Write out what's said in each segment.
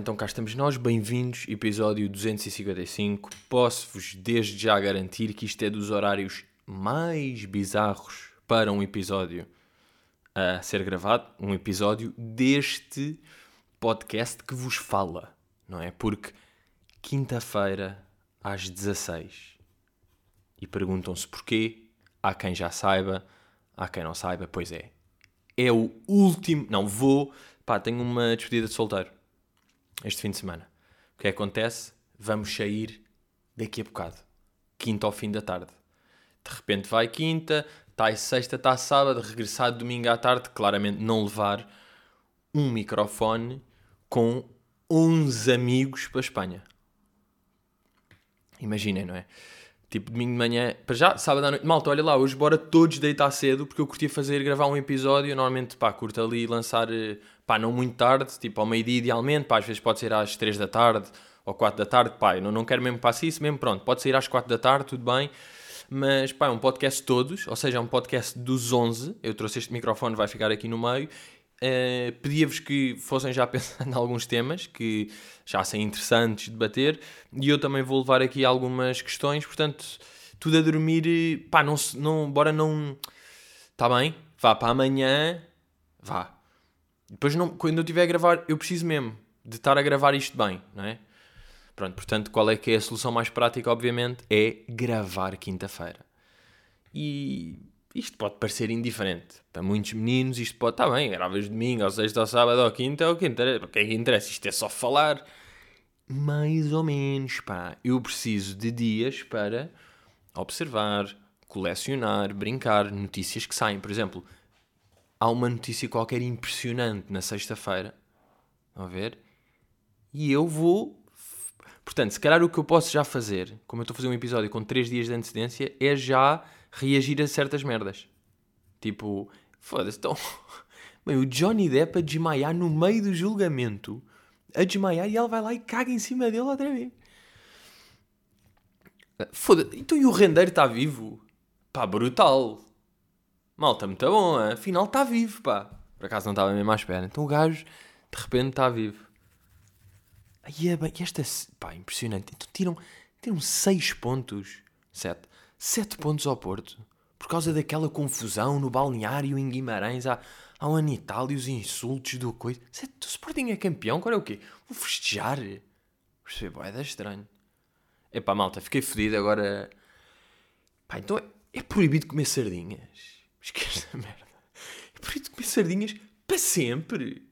Então cá estamos nós, bem-vindos, episódio 255. Posso-vos desde já garantir que isto é dos horários mais bizarros para um episódio a ser gravado, um episódio deste podcast que vos fala, não é? Porque quinta-feira às 16 e perguntam-se porquê, há quem já saiba, há quem não saiba, pois é. É o último, não, vou, pá, tenho uma despedida de solteiro este fim de semana. O que acontece? Vamos sair daqui a bocado. Quinta ao fim da tarde. De repente vai quinta, está sexta, está sábado, regressar domingo à tarde, claramente não levar um microfone com 11 amigos para a Espanha. Imaginem, não é? Tipo, domingo de manhã, para já, sábado à noite, malta, olha lá, hoje bora todos deitar cedo, porque eu curtia fazer, gravar um episódio, normalmente, pá, curto ali lançar, eh, pá, não muito tarde, tipo ao meio-dia idealmente, pá, às vezes pode ser às 3 da tarde, ou 4 da tarde, pá, eu não, não quero mesmo que passe isso, mesmo pronto, pode sair às 4 da tarde, tudo bem, mas, pá, é um podcast todos, ou seja, é um podcast dos 11, eu trouxe este microfone, vai ficar aqui no meio, Uh, pedia-vos que fossem já pensando em alguns temas que já são interessantes de debater e eu também vou levar aqui algumas questões, portanto, tudo a dormir, pá, não, não bora não. Está bem? Vá para amanhã, vá. Depois, não, quando eu estiver a gravar, eu preciso mesmo de estar a gravar isto bem, não é? Pronto, portanto, qual é que é a solução mais prática, obviamente? É gravar quinta-feira. E isto pode parecer indiferente. Para muitos meninos, isto pode estar tá bem, gravas domingo, ou sexta, ou sábado, ou quinta, o que interessa. O que é que interessa? Isto é só falar. Mais ou menos, pá. Eu preciso de dias para observar, colecionar, brincar, notícias que saem. Por exemplo, há uma notícia qualquer impressionante na sexta-feira. Vão ver? E eu vou. Portanto, se calhar o que eu posso já fazer, como eu estou a fazer um episódio com 3 dias de antecedência, é já reagir a certas merdas. Tipo, foda-se, então. Bem, o Johnny Depp a desmaiar no meio do julgamento, a desmaiar e ela vai lá e caga em cima dele outra vez. Foda-se, então e o rendeiro está vivo? Pá, brutal. Malta, muito bom, afinal está vivo, pá. Por acaso não estava mesmo à espera. Então o gajo, de repente, está vivo. Aí é bem, esta, pá, impressionante. Então tiram, tiram 6 pontos, 7 sete pontos ao Porto. Por causa daquela confusão no balneário em Guimarães há, há um ano e tal e os insultos do coisa. O Sporting é campeão, agora é o quê? Vou festejar. Vai dar estranho. Epá, malta, fiquei fedido agora. Pá, então é, é proibido comer sardinhas. Esquece a merda. É proibido comer sardinhas para sempre.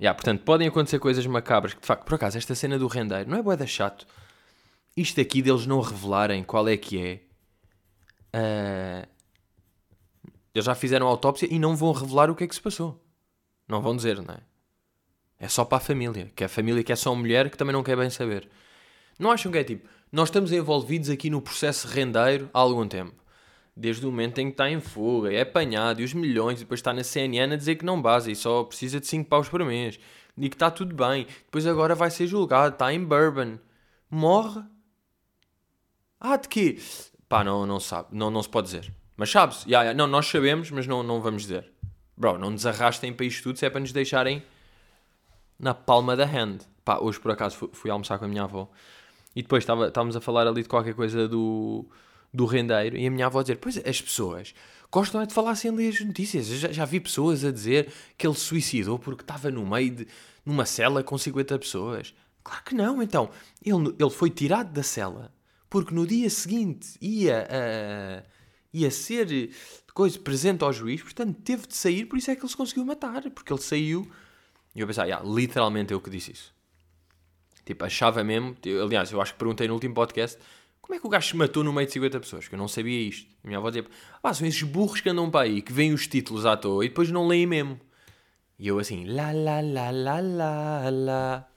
Yeah, portanto, podem acontecer coisas macabras que, de facto, por acaso, esta cena do rendeiro não é boeda chato isto aqui deles não revelarem qual é que é. Uh, eles já fizeram a autópsia e não vão revelar o que é que se passou. Não vão dizer, não é? É só para a família. Que é a família que é só mulher que também não quer bem saber. Não acham que é tipo, nós estamos envolvidos aqui no processo rendeiro há algum tempo. Desde o momento em que está em fuga, é apanhado, e os milhões, e depois está na CNN a dizer que não base e só precisa de 5 paus por mês. E que está tudo bem. Depois agora vai ser julgado, está em Bourbon. Morre ah, de quê? Pá, não, não sabe. Não, não se pode dizer. Mas sabes? Yeah, yeah. Não, nós sabemos, mas não, não vamos dizer. Bro, não nos arrastem para isto tudo se é para nos deixarem na palma da hand. Pá, hoje por acaso fui, fui almoçar com a minha avó e depois estava, estávamos a falar ali de qualquer coisa do, do rendeiro e a minha avó a dizer: Pois as pessoas gostam é de falar sem ler as notícias. Já, já vi pessoas a dizer que ele suicidou porque estava no meio de numa cela com 50 pessoas. Claro que não, então. Ele, ele foi tirado da cela porque no dia seguinte ia, uh, ia ser coisa presente ao juiz, portanto teve de sair, por isso é que ele se conseguiu matar, porque ele saiu. E eu pensava, yeah, literalmente eu que disse isso. Tipo, achava mesmo, aliás, eu acho que perguntei no último podcast como é que o gajo se matou no meio de 50 pessoas, que eu não sabia isto. A minha avó dizia, ah, são esses burros que andam para aí, que veem os títulos à toa e depois não leem mesmo. E eu assim, lá, lá, lá, lá, lá, lá.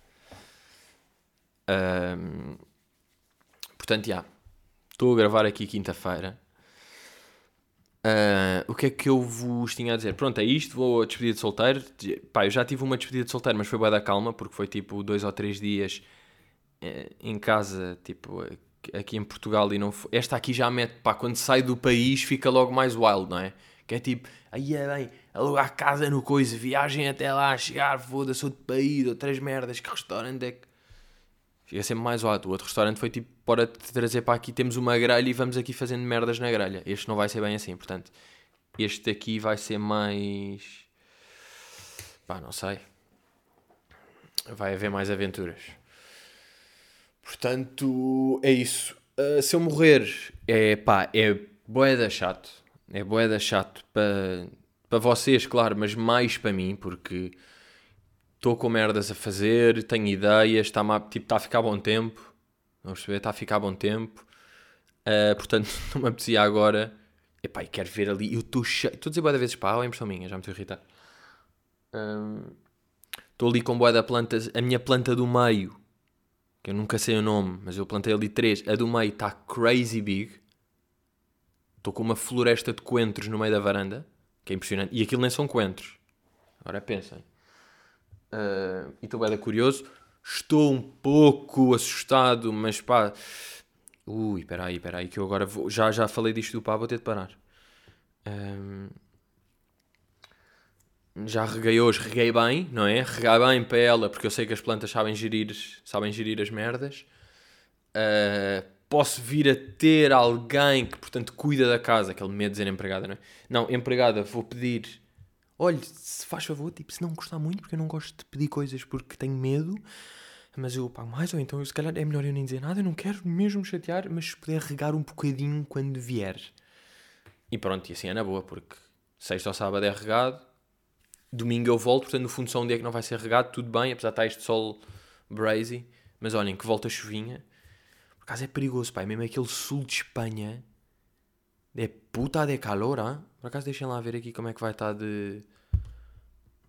Um, Portanto, já. Estou a gravar aqui quinta-feira. Uh, o que é que eu vos tinha a dizer? Pronto, é isto. Vou a despedida de solteiro. Pá, eu já tive uma despedida de solteiro, mas foi boa da calma, porque foi tipo dois ou três dias uh, em casa, tipo aqui em Portugal. E não Esta aqui já mete, pá, quando sai do país fica logo mais wild, não é? Que é tipo, aí é bem, alugar casa no coisa, viagem até lá, chegar, foda-se, outro país, outras merdas, que restaurante é que. Fica sempre mais alto. O outro restaurante foi tipo, bora te trazer para aqui, temos uma grelha e vamos aqui fazendo merdas na grelha. Este não vai ser bem assim, portanto, este aqui vai ser mais. pá, não sei. Vai haver mais aventuras. Portanto, é isso. Uh, se eu morrer, é pá, é boeda chato. É boeda chato para para vocês, claro, mas mais para mim, porque estou com merdas a fazer, tenho ideias, está tipo, tá a ficar bom tempo. Vamos perceber? Está a ficar bom tempo. Uh, portanto, não me apetecia agora. Epá, e quero ver ali. Eu estou cheio. Estou a dizer boa vezes pá, é impressão minha, já me estou a irritar. Estou um, ali com boa da plantas. A minha planta do meio, que eu nunca sei o nome, mas eu plantei ali três. A do meio está crazy big. Estou com uma floresta de coentros no meio da varanda que é impressionante. E aquilo nem são coentros. Agora pensem. Uh, e estou bem curioso. Estou um pouco assustado, mas pá. Ui, espera aí, espera aí, que eu agora vou. Já, já falei disto do pá, vou ter de parar. Um, já reguei hoje, reguei bem, não é? Reguei bem para ela, porque eu sei que as plantas sabem gerir, sabem gerir as merdas. Uh, posso vir a ter alguém que, portanto, cuida da casa, aquele medo de dizer empregada, não é? Não, empregada, vou pedir, olha, se faz favor, tipo, se não gostar muito, porque eu não gosto de pedir coisas porque tenho medo, mas eu pago mais, ou então se calhar é melhor eu nem dizer nada, eu não quero mesmo chatear, mas se puder regar um bocadinho quando vier. E pronto, e assim é na boa, porque sexta ou sábado é regado, domingo eu volto, portanto no fundo só um dia que não vai ser regado, tudo bem, apesar de estar este sol brazy, mas olhem, que volta a chuvinha, por acaso é perigoso, pai. Mesmo aquele sul de Espanha. É puta de calor, hein? Por acaso deixem lá ver aqui como é que vai estar de.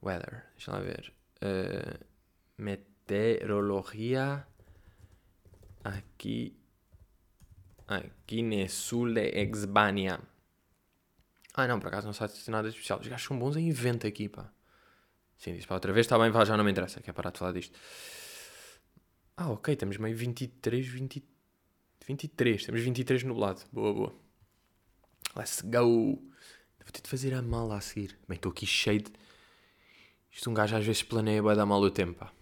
Weather. Deixem lá ver. Uh, meteorologia. Aqui. Aqui no sul de Esbania. Ah, não, por acaso não sabe nada especial. Os gajos são bons em evento aqui, pá. Sim, disse para outra vez, está bem, vá, já não me interessa, quer parar de falar disto. Ah, ok, temos meio 23, 23. 23, temos 23 nublado. Boa, boa. Let's go. Vou ter de fazer a mala a seguir. Bem, estou aqui cheio de. Isto um gajo às vezes planeia vai dar mal o tempo, pá.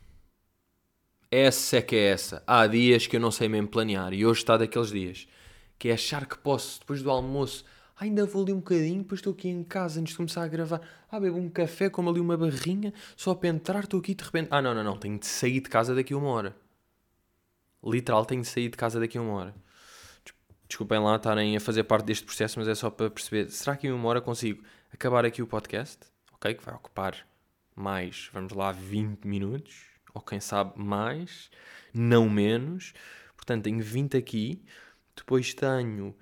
Essa é que é essa. Há dias que eu não sei mesmo planear e hoje está daqueles dias. Que é achar que posso, depois do almoço, ainda vou ali um bocadinho, depois estou aqui em casa antes de começar a gravar. Ah, bebo um café, como ali uma barrinha, só para entrar, estou aqui de repente. Ah, não, não, não, tenho de sair de casa daqui a uma hora. Literal, tenho de sair de casa daqui a uma hora. Desculpem lá estarem a fazer parte deste processo, mas é só para perceber. Será que em uma hora consigo acabar aqui o podcast? Ok, que vai ocupar mais, vamos lá, 20 minutos. Ou quem sabe mais, não menos. Portanto, tenho 20 aqui. Depois tenho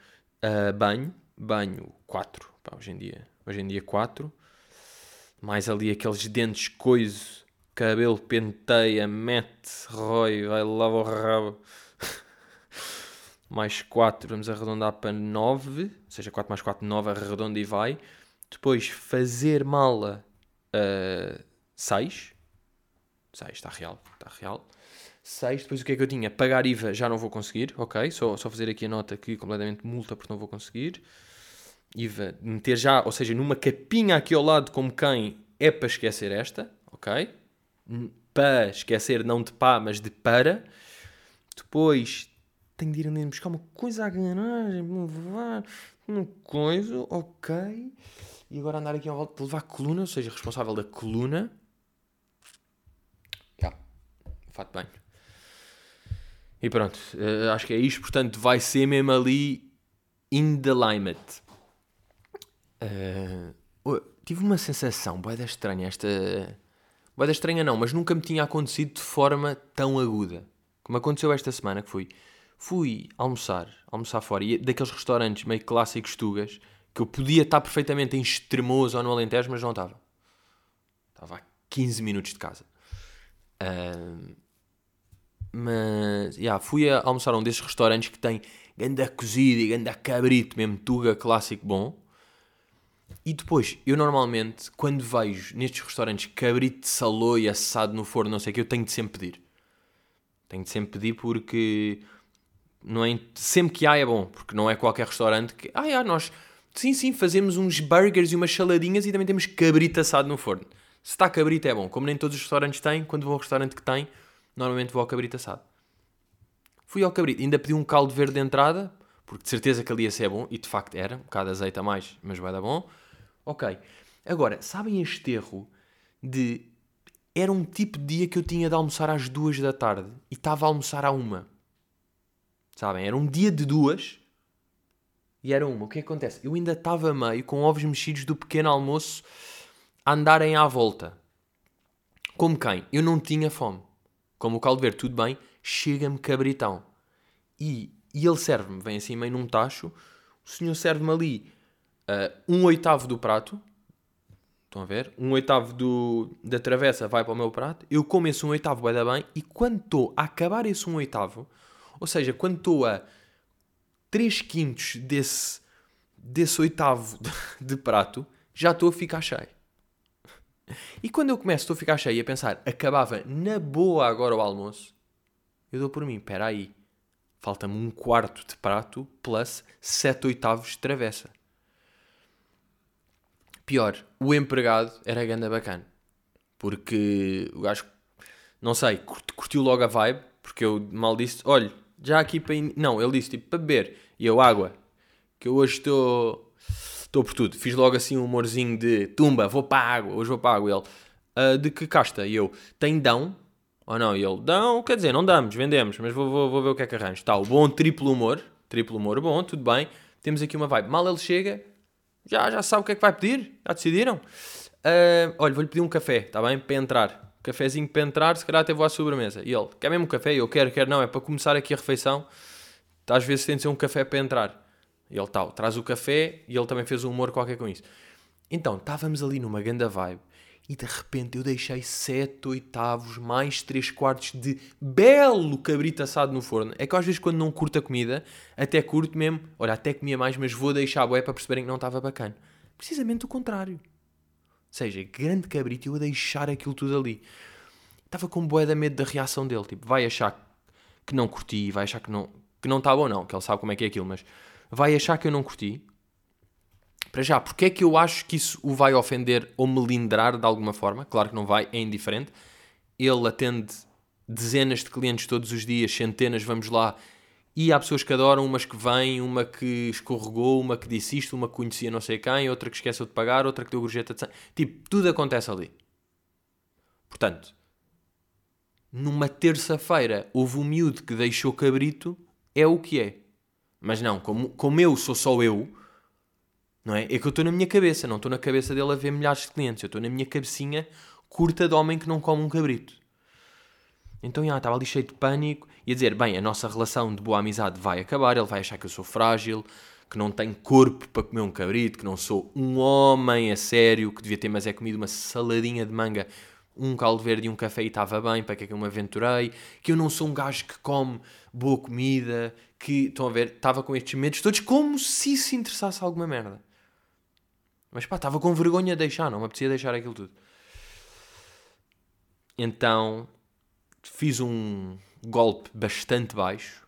uh, banho. Banho 4. Pá, hoje em dia, hoje em dia 4. Mais ali aqueles dentes coiso cabelo penteia, mete, rói, vai lava o rabo. mais 4, vamos arredondar para 9, ou seja, 4 mais 4, 9, arredonda e vai. Depois fazer mala uh, 6. 6, está real, está real. 6, depois o que é que eu tinha? Pagar IVA já não vou conseguir, ok? Só, só fazer aqui a nota que completamente multa porque não vou conseguir. IVA, meter já, ou seja, numa capinha aqui ao lado como quem é para esquecer esta, ok? para esquecer, não de pá, mas de para. Depois tenho de ir ali buscar uma coisa à garagem, levar uma coisa, ok. E agora andar aqui ao volta levar a coluna, ou seja, responsável da coluna. Já, yeah. fato bem. E pronto, uh, acho que é isto. Portanto, vai ser mesmo ali in the limit. Uh, tive uma sensação boeda estranha esta Boeda estranha não, mas nunca me tinha acontecido de forma tão aguda. Como aconteceu esta semana que fui. Fui almoçar, almoçar fora, e daqueles restaurantes meio clássicos tugas, que eu podia estar perfeitamente em Extremoso ou no Alentejo, mas não estava. Estava a 15 minutos de casa. Uh, mas, yeah, fui a almoçar a um desses restaurantes que tem ganda cozido e ganda cabrito, mesmo tuga clássico bom. E depois, eu normalmente, quando vejo nestes restaurantes cabrito de salô e assado no forno, não sei o que, eu tenho de sempre pedir. Tenho de sempre pedir porque não é, sempre que há é bom, porque não é qualquer restaurante que, ah, é, nós sim, sim, fazemos uns burgers e umas saladinhas e também temos cabrito assado no forno. Se está cabrito é bom. Como nem todos os restaurantes têm, quando vou ao restaurante que tem, normalmente vou ao cabrito assado. Fui ao cabrito, ainda pedi um caldo verde de entrada, porque de certeza que ali ia ser bom, e de facto era, um bocado de azeite a mais, mas vai dar bom. Ok. Agora, sabem este erro de. Era um tipo de dia que eu tinha de almoçar às duas da tarde e estava a almoçar à uma. Sabem? Era um dia de duas e era uma. O que é que acontece? Eu ainda estava meio com ovos mexidos do pequeno almoço a andarem à volta. Como quem? Eu não tinha fome. Como o caldo verde, tudo bem, chega-me cabritão. E, e ele serve-me, vem assim meio num tacho, o senhor serve-me ali uh, um oitavo do prato, estão a ver? Um oitavo do, da travessa vai para o meu prato, eu como esse um oitavo vai dar bem, e quando estou a acabar esse um oitavo, ou seja, quando estou a 3 quintos desse, desse oitavo de, prato, já estou a ficar cheio. E quando eu começo, estou a ficar cheio e a pensar, acabava na boa agora o almoço, eu dou por mim, espera aí, falta-me um quarto de prato plus 7 oitavos de travessa. Pior, o empregado era ganda bacana. Porque o gajo, não sei, curtiu logo a vibe, porque eu mal disse, olha, já aqui para... In... Não, ele disse, tipo, para beber. E eu, água, que eu hoje estou... Estou por tudo. Fiz logo assim um humorzinho de tumba, vou para a água, hoje vou para a água. Ele, uh, de que casta? E eu, tem dão? Ou não? E ele, dão, quer dizer, não damos, vendemos, mas vou, vou, vou ver o que é que arranjo. Tá, o bom triplo humor, triplo humor, bom, tudo bem. Temos aqui uma vibe. Mal ele chega, já, já sabe o que é que vai pedir? Já decidiram? Uh, olha, vou-lhe pedir um café, está bem? Para entrar. Um cafezinho para entrar, se calhar até vou à sobremesa. E ele, quer mesmo um café? Eu quero, quero, não, é para começar aqui a refeição. Às vezes tem de ser um café para entrar. E ele tal, traz o café e ele também fez um humor qualquer com isso. Então, estávamos ali numa ganda vibe e de repente eu deixei 7 oitavos mais 3 quartos de belo cabrito assado no forno. É que às vezes quando não curto a comida, até curto mesmo, olha, até comia mais, mas vou deixar a boé para perceberem que não estava bacana. Precisamente o contrário. Ou seja, grande cabrito eu a deixar aquilo tudo ali. Estava com boé da medo da reação dele. Tipo, vai achar que não curti, vai achar que não que não está bom, não, que ele sabe como é que é aquilo, mas vai achar que eu não curti. Para já, porque é que eu acho que isso o vai ofender ou melindrar de alguma forma? Claro que não vai, é indiferente. Ele atende dezenas de clientes todos os dias, centenas, vamos lá. E há pessoas que adoram, umas que vêm, uma que escorregou, uma que disse isto, uma que conhecia não sei quem, outra que esqueceu de pagar, outra que deu gorjeta de sangue. Tipo, tudo acontece ali. Portanto, numa terça-feira houve um miúdo que deixou cabrito, é o que é. Mas não, como, como eu sou só eu, não é? É que eu estou na minha cabeça, não estou na cabeça dele a ver milhares de clientes. Eu estou na minha cabecinha curta de homem que não come um cabrito. Então, já, estava ali cheio de pânico e a dizer, bem, a nossa relação de boa amizade vai acabar, ele vai achar que eu sou frágil, que não tenho corpo para comer um cabrito, que não sou um homem a sério, que devia ter, mas é comido uma saladinha de manga, um caldo verde e um café e estava bem, para que é que eu me aventurei, que eu não sou um gajo que come boa comida, que, estão a ver, estava com estes medos todos como se isso interessasse alguma merda. Mas pá, estava com vergonha de deixar, não me apetecia deixar aquilo tudo. Então fiz um golpe bastante baixo.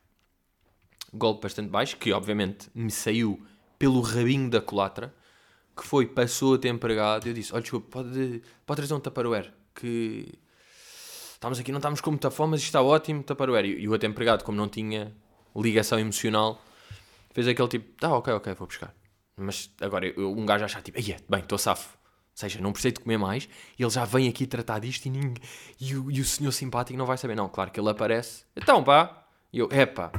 Golpe bastante baixo, que obviamente me saiu pelo rabinho da culatra. Que foi, passou a ter empregado. Eu disse: Olha, desculpa, pode, pode trazer um taparoeiro. Que estamos aqui, não estamos com muita fome, mas está ótimo, taparoeiro. E o outro empregado, como não tinha ligação emocional, fez aquele tipo: Tá, ok, ok, vou buscar. Mas agora eu, um gajo achar tipo, bem, estou safo. Ou seja, não preciso de comer mais. E ele já vem aqui tratar disto e, ninguém, e, o, e o senhor simpático não vai saber. Não, claro que ele aparece. Então pá. E eu, epá,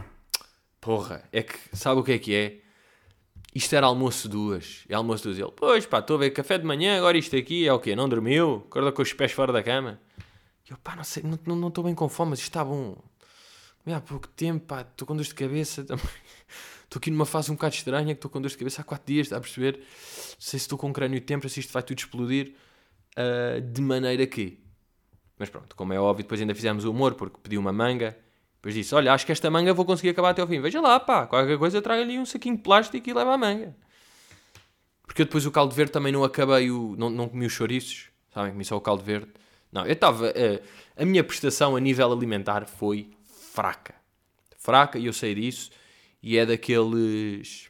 porra, é que sabe o que é que é? Isto era almoço duas. É almoço duas. Ele, pois pá, estou a ver café de manhã, agora isto aqui é o quê? Não dormiu? Acorda com os pés fora da cama? E eu, pá, não sei, não estou não, não bem com fome, mas isto está bom. Há pouco tempo, pá, estou com dor de cabeça também. Estou aqui numa fase um bocado estranha, que estou com dor de cabeça há 4 dias, está a perceber? Não sei se estou com um crânio de tempo, se isto vai tudo explodir. Uh, de maneira que. Mas pronto, como é óbvio, depois ainda fizemos o humor, porque pedi uma manga. Depois disse: Olha, acho que esta manga vou conseguir acabar até ao fim. Veja lá, pá, qualquer coisa eu trago ali um saquinho de plástico e leva a manga. Porque eu depois o caldo verde também não acabei, o, não, não comi os chouriços, sabem? Comi só o caldo verde. Não, eu estava. Uh, a minha prestação a nível alimentar foi fraca. Fraca, e eu sei disso e é daqueles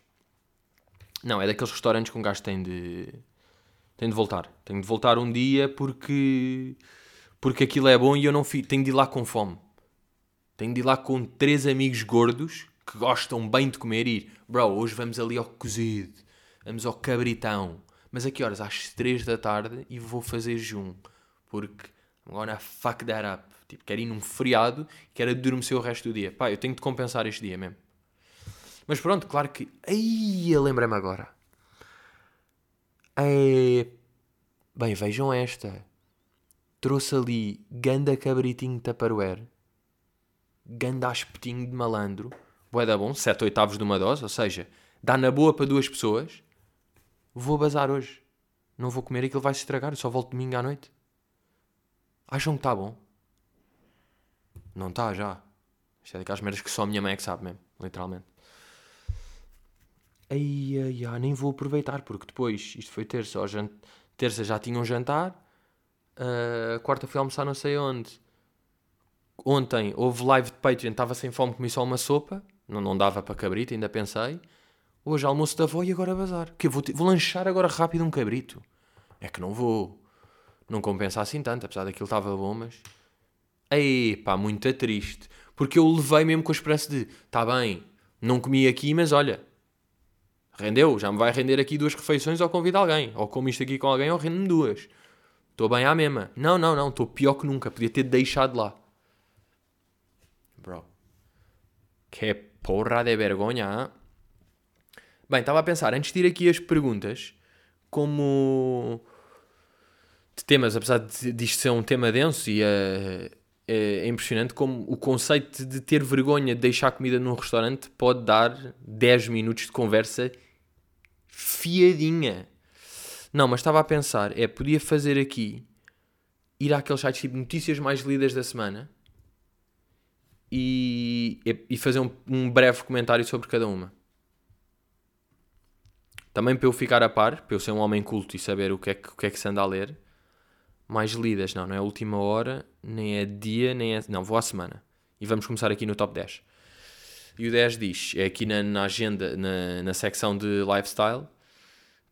Não, é daqueles restaurantes que um gajo tem de. tem de voltar. Tenho de voltar um dia porque. porque aquilo é bom e eu não fico. tenho de ir lá com fome. Tenho de ir lá com três amigos gordos que gostam bem de comer e ir. Bro, hoje vamos ali ao cozido. Vamos ao cabritão. Mas a que horas? Às três da tarde e vou fazer jejum. Porque I'm gonna fuck that up. Tipo, quero ir num feriado quero adormecer o resto do dia. Pá, eu tenho de compensar este dia mesmo. Mas pronto, claro que. Ai, lembrei-me agora. É... Bem, vejam esta. Trouxe ali ganda cabritinho de Tupperware. Ganda espetinho de malandro. Boé da bom, 7 oitavos de uma dose. Ou seja, dá na boa para duas pessoas. Vou bazar hoje. Não vou comer aquilo vai se estragar. Só volto domingo à noite. Acham que está bom? Não está já. Isto é daquelas merdas que só a minha mãe é que sabe mesmo. Literalmente. Ai, ai, ai, nem vou aproveitar, porque depois, isto foi terça, jant... terça já tinha um jantar, uh, quarta fui almoçar não sei onde. Ontem houve live de Patreon, estava sem fome, comi só uma sopa, não, não dava para cabrito, ainda pensei. Hoje almoço da avó e agora bazar. Que vou, vou lanchar agora rápido um cabrito. É que não vou. Não compensa assim tanto, apesar daquilo estava bom, mas. Ei, pá, muito triste. Porque eu levei mesmo com a esperança de, tá bem, não comi aqui, mas olha, Rendeu, já me vai render aqui duas refeições ou convido alguém. Ou como isto aqui com alguém ou rendo-me duas. Estou bem à mesma. Não, não, não, estou pior que nunca. Podia ter deixado lá. Bro. Que porra de vergonha, hein? Bem, estava a pensar, antes de ir aqui as perguntas, como de temas, apesar de, isto ser um tema denso e é, é, impressionante como o conceito de ter vergonha de deixar comida num restaurante pode dar 10 minutos de conversa fiadinha. Não, mas estava a pensar, é, podia fazer aqui, ir àqueles sites tipo notícias mais lidas da semana e, e fazer um, um breve comentário sobre cada uma. Também para eu ficar a par, para eu ser um homem culto e saber o que é que, o que, é que se anda a ler. Mais lidas, não, não é a última hora, nem é dia, nem é. Não, vou à semana. E vamos começar aqui no top 10. E o 10 diz, é aqui na, na agenda, na, na secção de lifestyle,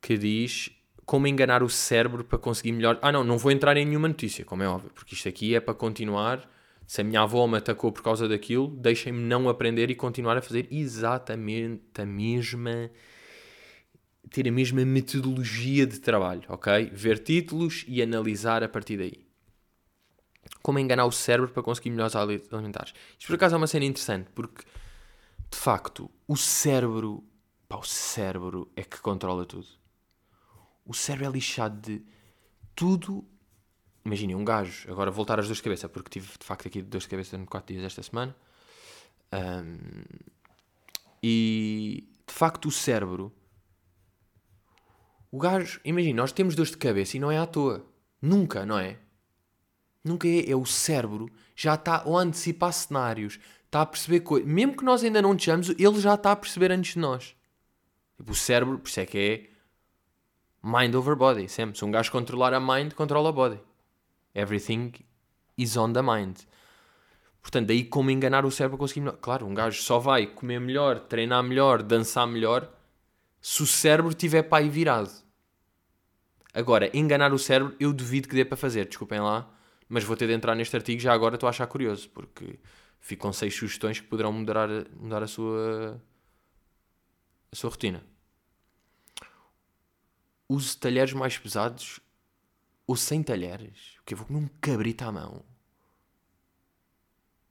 que diz como enganar o cérebro para conseguir melhor. Ah, não, não vou entrar em nenhuma notícia, como é óbvio, porque isto aqui é para continuar. Se a minha avó me atacou por causa daquilo, deixem-me não aprender e continuar a fazer exatamente a mesma. Ter a mesma metodologia de trabalho, ok? Ver títulos e analisar a partir daí. Como enganar o cérebro para conseguir melhores alimentares. Isto por acaso é uma cena interessante, porque de facto o cérebro. Pá, o cérebro é que controla tudo o cérebro é lixado de tudo. Imaginem, um gajo, agora voltar às duas de cabeça, porque tive de facto aqui duas de cabeça em 4 dias esta semana. Um, e de facto o cérebro. O gajo, imagina, nós temos dores de cabeça e não é à toa. Nunca, não é? Nunca é. É o cérebro já está a antecipar cenários, está a perceber coisas. Mesmo que nós ainda não estejamos, ele já está a perceber antes de nós. Tipo, o cérebro, por isso é que é Mind over body, sempre. Se um gajo controlar a mind, controla a body. Everything is on the mind. Portanto, daí como enganar o cérebro conseguir melhor. Claro, um gajo só vai comer melhor, treinar melhor, dançar melhor, se o cérebro tiver pai virado. Agora, enganar o cérebro, eu duvido que dê para fazer, desculpem lá, mas vou ter de entrar neste artigo já agora, estou a achar curioso, porque fico com seis sugestões que poderão mudar, mudar a sua a sua rotina use talheres mais pesados ou sem talheres. Porque eu vou comer um cabrito à mão.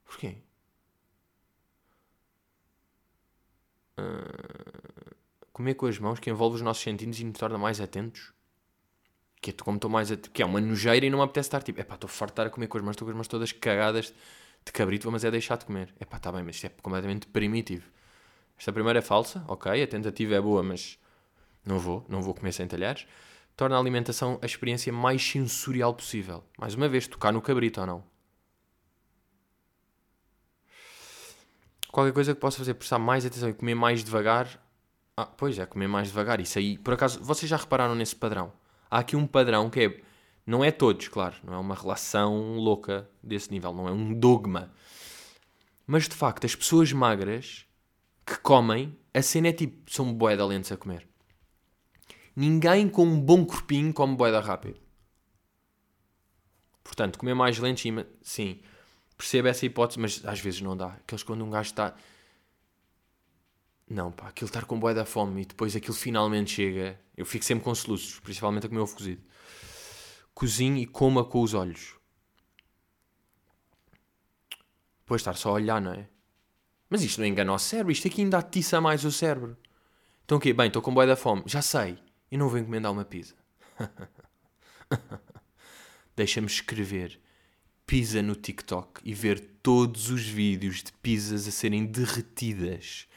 Porquê? Uh, comer com as mãos que envolve os nossos sentidos e nos torna mais atentos. Que é como estou mais atento, que é uma nojeira e não me apetece estar tipo, epá, estou farto de estar a comer com as mãos, estou com as mãos todas cagadas de cabrito, mas é deixar de comer. Epá, está bem, mas isto é completamente primitivo. Esta primeira é falsa, ok, a tentativa é boa, mas não vou, não vou comer sem talheres, torna a alimentação a experiência mais sensorial possível. Mais uma vez, tocar no cabrito ou não. Qualquer coisa que possa fazer prestar mais atenção e comer mais devagar. Ah, pois é, comer mais devagar. Isso aí, por acaso, vocês já repararam nesse padrão? Há aqui um padrão que é. Não é todos, claro, não é uma relação louca desse nível, não é um dogma. Mas de facto, as pessoas magras que comem, a cena é tipo, são bué lentes a comer. Ninguém com um bom corpinho come boeda rápido. Portanto, comer mais lento, sim, sim. Percebo essa hipótese, mas às vezes não dá. Aqueles quando um gajo está... Não, pá, aquilo estar com boeda fome e depois aquilo finalmente chega... Eu fico sempre com soluços, principalmente a comer ovo cozido. Cozinhe e coma com os olhos. Depois estar só a olhar, não é? Mas isto não engana o cérebro, isto aqui ainda atiça mais o cérebro. Então o quê? Bem, estou com boia da fome. Já sei, eu não vou encomendar uma pizza. Deixa-me escrever pizza no TikTok e ver todos os vídeos de pizzas a serem derretidas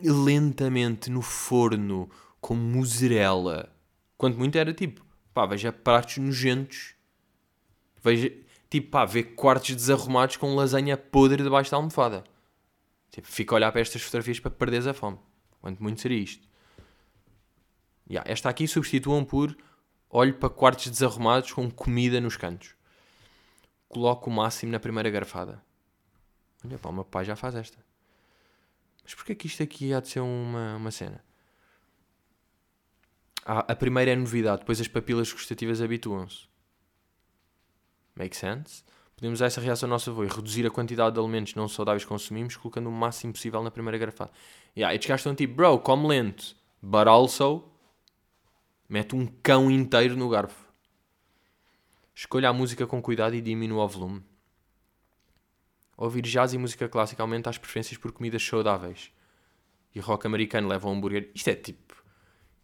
lentamente no forno com mussarela. Quanto muito era tipo, pá, veja pratos nojentos. Veja, tipo, pá, ver quartos desarrumados com lasanha podre debaixo da almofada. Tipo, fica a olhar para estas fotografias para perderes a fome. Quanto muito seria isto. Yeah, esta aqui substituam por olho para quartos desarrumados com comida nos cantos. Coloco o máximo na primeira garfada. Olha, pá, o meu pai já faz esta. Mas porquê que isto aqui há de ser uma, uma cena? Ah, a primeira é novidade, depois as papilas gustativas habituam-se. Make sense? Podemos usar essa reação ao nosso avô e reduzir a quantidade de alimentos não saudáveis que consumimos, colocando o máximo possível na primeira garfada. Yeah, estes gajos estão tipo, bro, come lento, but also mete um cão inteiro no garfo. Escolha a música com cuidado e diminua o volume. Ouvir jazz e música clássica aumenta as preferências por comidas saudáveis. E rock americano leva um hambúrguer. Isto é tipo.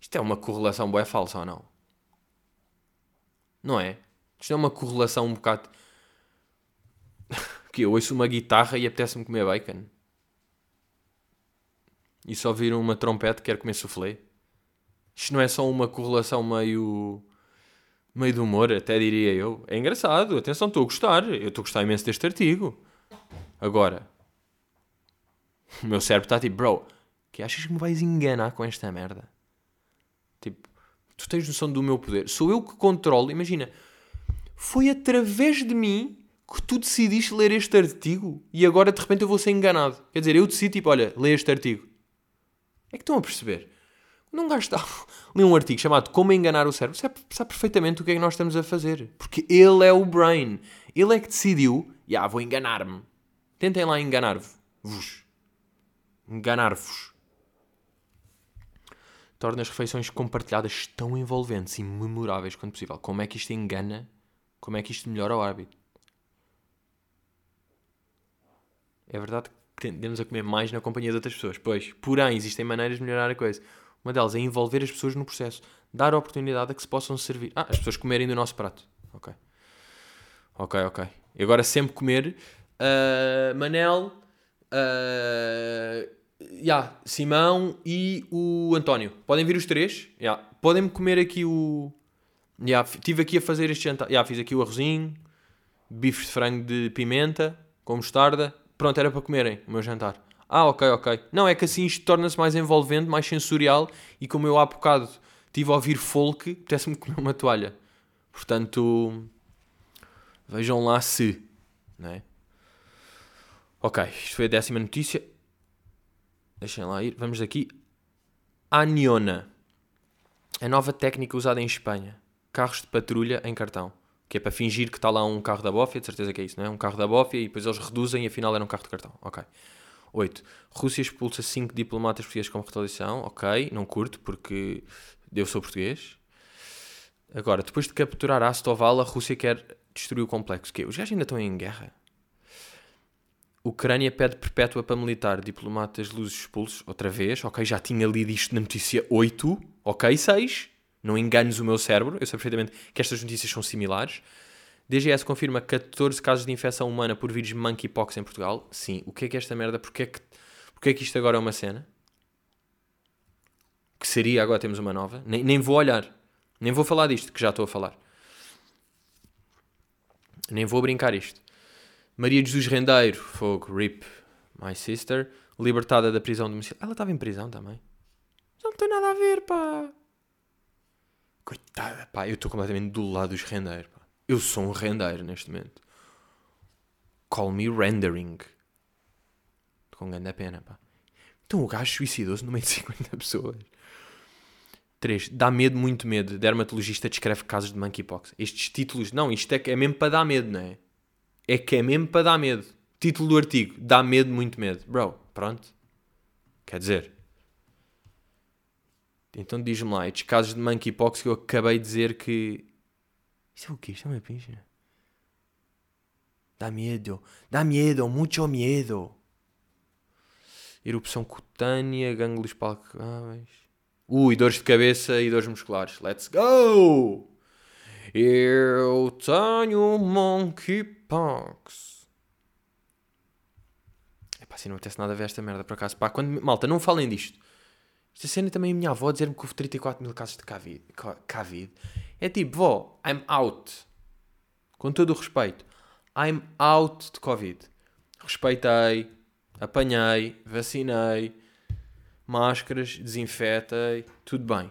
Isto é uma correlação boa falsa ou não? Não é? Isto é uma correlação um bocado. que eu ouço uma guitarra e apetece-me comer bacon. E só ouvir uma trompete quer comer soufflé. Isto não é só uma correlação meio. Meio de humor, até diria eu. É engraçado, atenção, estou a gostar. Eu estou a gostar imenso deste artigo. Agora, o meu cérebro está tipo, bro, que achas que me vais enganar com esta merda? Tipo, tu tens noção do meu poder. Sou eu que controlo. Imagina, foi através de mim que tu decidiste ler este artigo e agora de repente eu vou ser enganado. Quer dizer, eu decido tipo, olha, lê este artigo. É que estão a perceber. Não um gajo está a ler um artigo chamado Como Enganar o Cérebro, sabe, sabe perfeitamente o que é que nós estamos a fazer. Porque ele é o brain. Ele é que decidiu, já, yeah, vou enganar-me. Tentem lá enganar-vos. Enganar-vos. Torna as refeições compartilhadas tão envolventes e memoráveis quanto possível. Como é que isto engana? Como é que isto melhora o hábito? É verdade que tendemos a comer mais na companhia de outras pessoas. Pois, porém, existem maneiras de melhorar a coisa. Uma delas é envolver as pessoas no processo. Dar a oportunidade a que se possam servir. Ah, as pessoas comerem do nosso prato. Ok. Ok, ok. E agora sempre comer. Uh, Manel. Uh, yeah, Simão e o António. Podem vir os três. Yeah. Podem-me comer aqui o. Yeah, estive aqui a fazer este jantar. Yeah, fiz aqui o arrozinho, bifes de frango de pimenta, com mostarda. Pronto, era para comerem o meu jantar. Ah, ok, ok. Não, é que assim isto torna-se mais envolvente, mais sensorial e como eu há bocado estive a ouvir folk, apetece-me comer uma toalha. Portanto, vejam lá se. Não é? Ok, isto foi a décima notícia. Deixem lá ir. Vamos aqui. Aniona. A nova técnica usada em Espanha. Carros de patrulha em cartão. Que é para fingir que está lá um carro da bófia. De certeza que é isso, não é? Um carro da bófia e depois eles reduzem e afinal era um carro de cartão. Ok. 8. Rússia expulsa 5 diplomatas portugueses como retaliação. Ok, não curto porque eu sou português. Agora, depois de capturar Astoval, a Rússia quer destruir o complexo. Que Os gajos ainda estão em guerra. Ucrânia pede perpétua para militar, diplomatas luzes expulsos, outra vez, ok, já tinha lido isto na notícia 8, ok, 6, não enganes o meu cérebro, eu sei perfeitamente que estas notícias são similares. DGS confirma 14 casos de infecção humana por vírus monkeypox em Portugal. Sim, o que é que é esta merda? Porquê é que, porquê é que isto agora é uma cena? Que seria, agora temos uma nova. Nem, nem vou olhar, nem vou falar disto, que já estou a falar. Nem vou brincar isto. Maria Jesus Rendeiro, fogo, RIP, my sister, libertada da prisão domiciliar. Ela estava em prisão também. Não tem nada a ver, pá. Coitada, pá, eu estou completamente do lado dos rendeiros, pá. Eu sou um rendeiro neste momento. Call me rendering. Com grande pena, pá. Então o gajo suicidou-se no meio de 50 pessoas. 3. Dá medo, muito medo. Dermatologista descreve casos de monkeypox. Estes títulos, não, isto é, que é mesmo para dar medo, não é? É que é mesmo para dar medo. Título do artigo: Dá medo, muito medo. Bro, pronto. Quer dizer. Então diz-me lá, estes casos de monkeypox que eu acabei de dizer que. Isto é o quê? Isto é uma pincha? Dá medo. Dá medo, muito medo. Erupção cutânea, gânglios palpáveis. Ui, dores de cabeça e dores musculares. Let's go! Eu tenho monkeypox. Epá, assim não acontece nada a ver esta merda por acaso. Pá, quando, malta, não falem disto. Esta cena também a minha avó dizer-me que houve 34 mil casos de COVID. COVID. É tipo, vó, I'm out. Com todo o respeito. I'm out de Covid. Respeitei, apanhei, vacinei máscaras, desinfetei, tudo bem.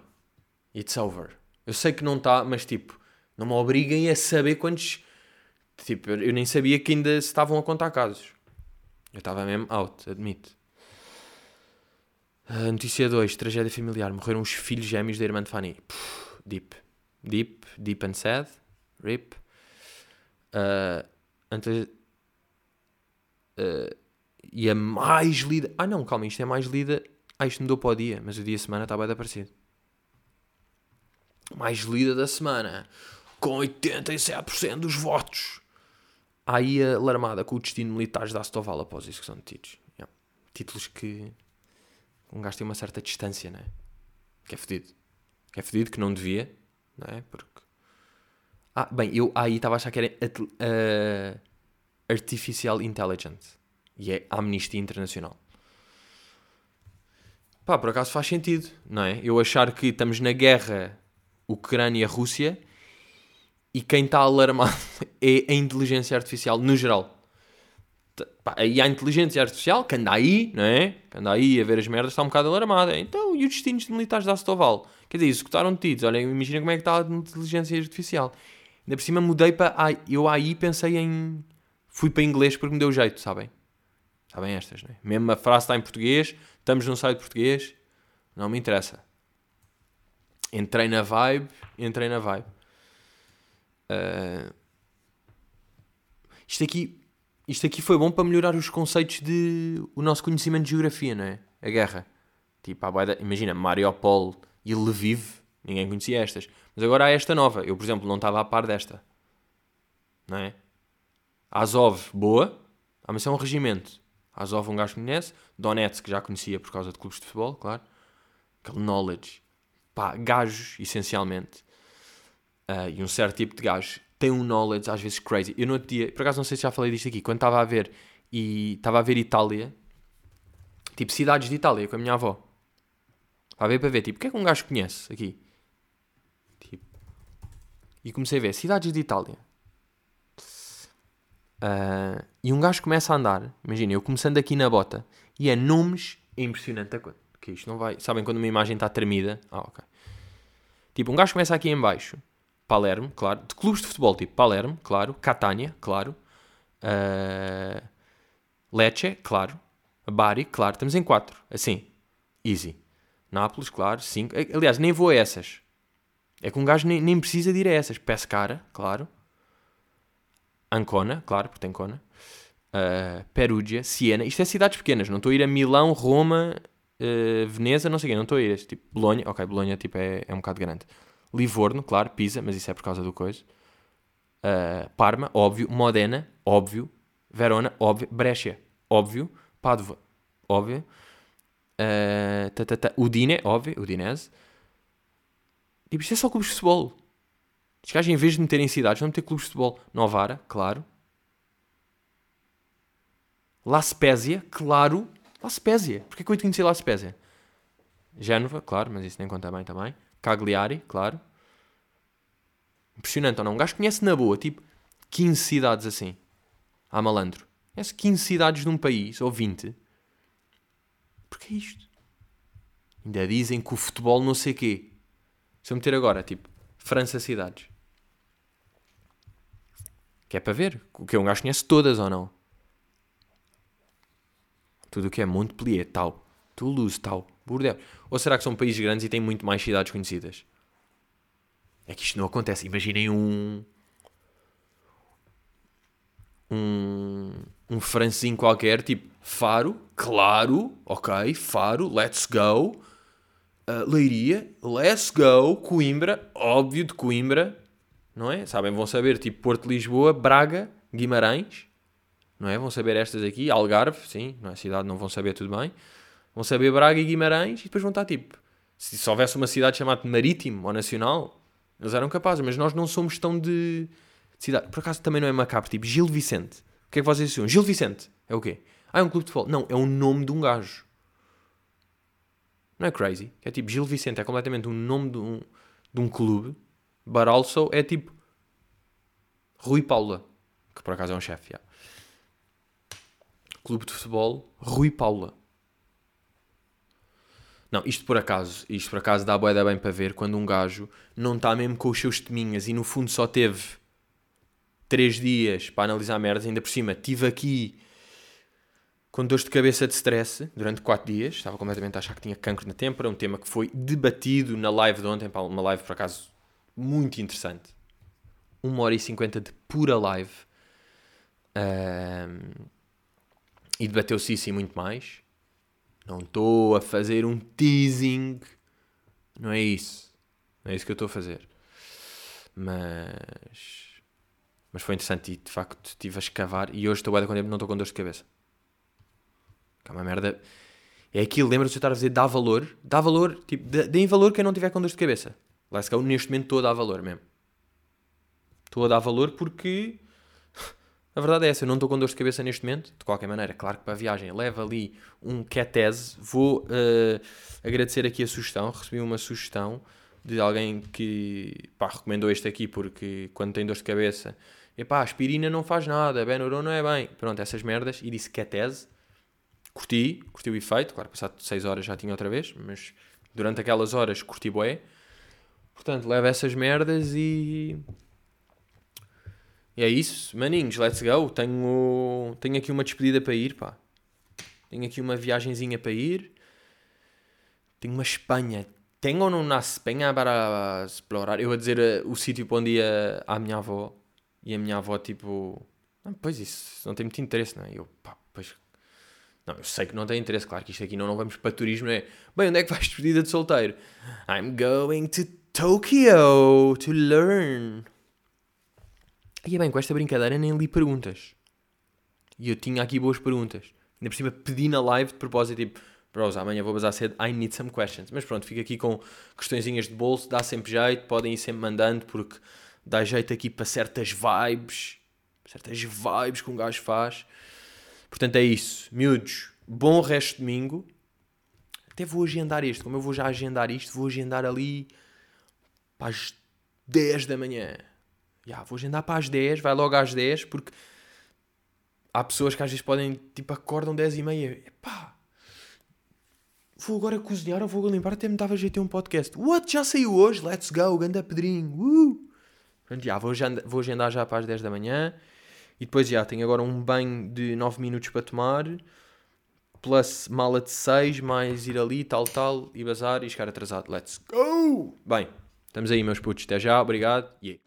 It's over. Eu sei que não está, mas tipo, não me obriguem a saber quantos. Tipo, eu nem sabia que ainda se estavam a contar casos. Eu estava mesmo out, admito. Uh, notícia 2, tragédia familiar. Morreram os filhos gêmeos da irmã de Fanny. Puff, deep. Deep, deep and sad. Rip. Uh, antes, uh, e a mais lida. Ah, não, calma, isto é mais lida ah, isto mudou para o dia, mas o dia semana está bem aparecido. Mais lida da semana, com 87% dos votos. Aí alarmada com o destino militares da Astoval após isso que são detidos. Yeah. Títulos que um gajo tem uma certa distância, né? Que é fedido. Que é fedido, que não devia, não é? Porque. Ah, bem, eu aí estava a achar que era uh, Artificial Intelligence. E é Amnistia Internacional. Pá, por acaso faz sentido, não é? Eu achar que estamos na guerra Ucrânia-Rússia e quem está alarmado é a inteligência artificial no geral. Pá, aí a inteligência artificial que anda aí, não é? Que anda aí a ver as merdas, está um bocado alarmada. Então, e os destinos de militares da Astoval? Quer dizer, executaram detidos. Olha, imagina como é que está a inteligência artificial. Ainda por cima mudei para. eu aí pensei em. Fui para inglês porque me deu jeito, sabem? Sabem estas, não é? Mesmo a frase está em português, estamos num site português, não me interessa. Entrei na vibe, entrei na vibe. Uh... Isto aqui, isto aqui foi bom para melhorar os conceitos de o nosso conhecimento de geografia, não é? A guerra. Tipo, imagina, Mariupol e Lviv, ninguém conhecia estas. Mas agora há esta nova. Eu, por exemplo, não estava a par desta. Não é? Azov, boa. Ah, mas é um regimento. Azov um gajo que conhece, Donetsk que já conhecia por causa de clubes de futebol, claro. Aquele knowledge. Pá, gajos, essencialmente. Uh, e um certo tipo de gajo tem um knowledge às vezes crazy. Eu no outro dia, por acaso não sei se já falei disto aqui, quando estava a ver e estava a ver Itália, tipo cidades de Itália com a minha avó. A ver para ver, tipo, o que é que um gajo conhece aqui? Tipo, e comecei a ver cidades de Itália. Uh, e um gajo começa a andar, imagina, eu começando aqui na bota, e é nomes, é impressionante a. Que isto não vai. Sabem quando uma imagem está tremida? Ah, ok. Tipo, um gajo começa aqui em baixo, Palermo, claro, de clubes de futebol, tipo Palermo, claro, Catania, claro, uh, Lecce, claro, Bari, claro, estamos em 4, assim, easy. Nápoles, claro, 5. Aliás, nem vou a essas. É que um gajo nem, nem precisa de ir a essas. Pescara, claro. Ancona, claro, porque tem Cona, uh, Perugia, Siena. Isto é cidades pequenas, não estou a ir a Milão, Roma, uh, Veneza, não sei o quê, não estou a ir. Este, tipo, Bolonha, ok, Bolonha tipo, é, é um bocado grande. Livorno, claro, Pisa, mas isso é por causa do coisa. Uh, Parma, óbvio. Modena, óbvio. Verona, óbvio. Brescia, óbvio. Padova, óbvio. Uh, ta, Udine, óbvio. Udinese. Tipo, isto é só clubes de futebol. Os gajos, em vez de meterem cidades, vão meter clubes de futebol. Novara, claro. La Spezia, claro. La Spezia. Porquê que eu conheci La Spezia? Génova, claro, mas isso nem conta bem também. Cagliari, claro. Impressionante ou não? Um gajo conhece na boa, tipo, 15 cidades assim. Há malandro. Conhece 15 cidades num país, ou 20. Porquê isto? Ainda dizem que o futebol não sei quê. Se eu meter agora, tipo, França cidades. Que é para ver. O que um gajo conhece todas ou não. Tudo o que é Montpellier, tal. Toulouse, tal. Bordeaux. Ou será que são países grandes e têm muito mais cidades conhecidas? É que isto não acontece. Imaginem um. Um. Um francesinho qualquer, tipo Faro, claro, ok, Faro, let's go. Uh, Leiria, let's go. Coimbra, óbvio de Coimbra, não é? Sabem, vão saber, tipo Porto Lisboa, Braga, Guimarães, não é? Vão saber estas aqui, Algarve, sim, não é cidade, não vão saber tudo bem. Vão saber Braga e Guimarães e depois vão estar tipo. Se, se houvesse uma cidade chamada Marítimo ou Nacional, eles eram capazes, mas nós não somos tão de cidade. Por acaso também não é macabro, tipo Gil Vicente. O que é que vocês dizem? Gil Vicente é o quê? Ah, é um clube de futebol. Não, é o nome de um gajo. Não é crazy? É tipo Gil Vicente, é completamente um nome de um, de um clube. But also é tipo Rui Paula, que por acaso é um chefe. Yeah. Clube de futebol Rui Paula. Não, isto por acaso, isto por acaso dá boeda bem para ver quando um gajo não está mesmo com os seus teminhas e no fundo só teve 3 dias para analisar merdas, ainda por cima, tive aqui com dores de cabeça de stress durante 4 dias, estava completamente a achar que tinha cancro na têmpora, um tema que foi debatido na live de ontem, uma live por acaso muito interessante. 1 hora e 50 de pura live. Um, e debateu-se isso e muito mais. Não estou a fazer um teasing. Não é isso. Não é isso que eu estou a fazer. Mas. Mas foi interessante e de facto estive a escavar. E hoje estou bem com não estou com dor de cabeça. Que é uma merda. É aquilo, lembra-se de eu estar a dizer dá valor. Dá valor, tipo, deem valor quem não tiver com dor de cabeça. Let's go, neste momento estou a dar valor mesmo. Estou a dar valor porque a verdade é essa, eu não estou com dor de cabeça neste momento. De qualquer maneira, claro que para a viagem leva ali um ketese. Vou uh, agradecer aqui a sugestão. Recebi uma sugestão de alguém que pá, recomendou este aqui porque quando tem dor de cabeça, epá, aspirina não faz nada, Benuron não é bem. Pronto, essas merdas. E disse ketese. Curti, curti o efeito. Claro, passado 6 horas já tinha outra vez, mas durante aquelas horas curti bué. Portanto, leva essas merdas e e é isso, maninhos, let's go. Tenho, tenho aqui uma despedida para ir, pá. Tenho aqui uma viagenzinha para ir. Tenho uma Espanha. Tenho uma Espanha para explorar. Eu vou dizer uh, o sítio para onde ia a minha avó. E a minha avó, tipo. Ah, pois isso, não tem muito interesse, não é? Eu, pá, pois. Não, eu sei que não tem interesse, claro que isto aqui não, não vamos para turismo, é? Bem, onde é que vais despedida de solteiro? I'm going to Tokyo to learn. E bem, com esta brincadeira nem li perguntas. E eu tinha aqui boas perguntas. Ainda por cima pedi na live de propósito, tipo, bros, amanhã vou bazar cedo, I need some questions. Mas pronto, fico aqui com questõezinhas de bolso, dá sempre jeito, podem ir sempre mandando, porque dá jeito aqui para certas vibes, certas vibes que um gajo faz. Portanto é isso. Miúdos, bom resto de domingo. Até vou agendar isto, como eu vou já agendar isto, vou agendar ali para as 10 da manhã yeah, vou agendar para as 10, vai logo às 10, porque há pessoas que às vezes podem, tipo, acordam 10 e meia, epá, vou agora cozinhar ou vou limpar, até me dava jeito ter um podcast. What? Já saiu hoje? Let's go, ganda Pedrinho, uh! Pronto, já, vou, agendar, vou agendar já para as 10 da manhã, e depois já, tenho agora um banho de 9 minutos para tomar, plus mala de 6, mais ir ali, tal, tal, e bazar e chegar atrasado. Let's go! Bem, estamos aí, meus putos. Até já, obrigado. Yeah.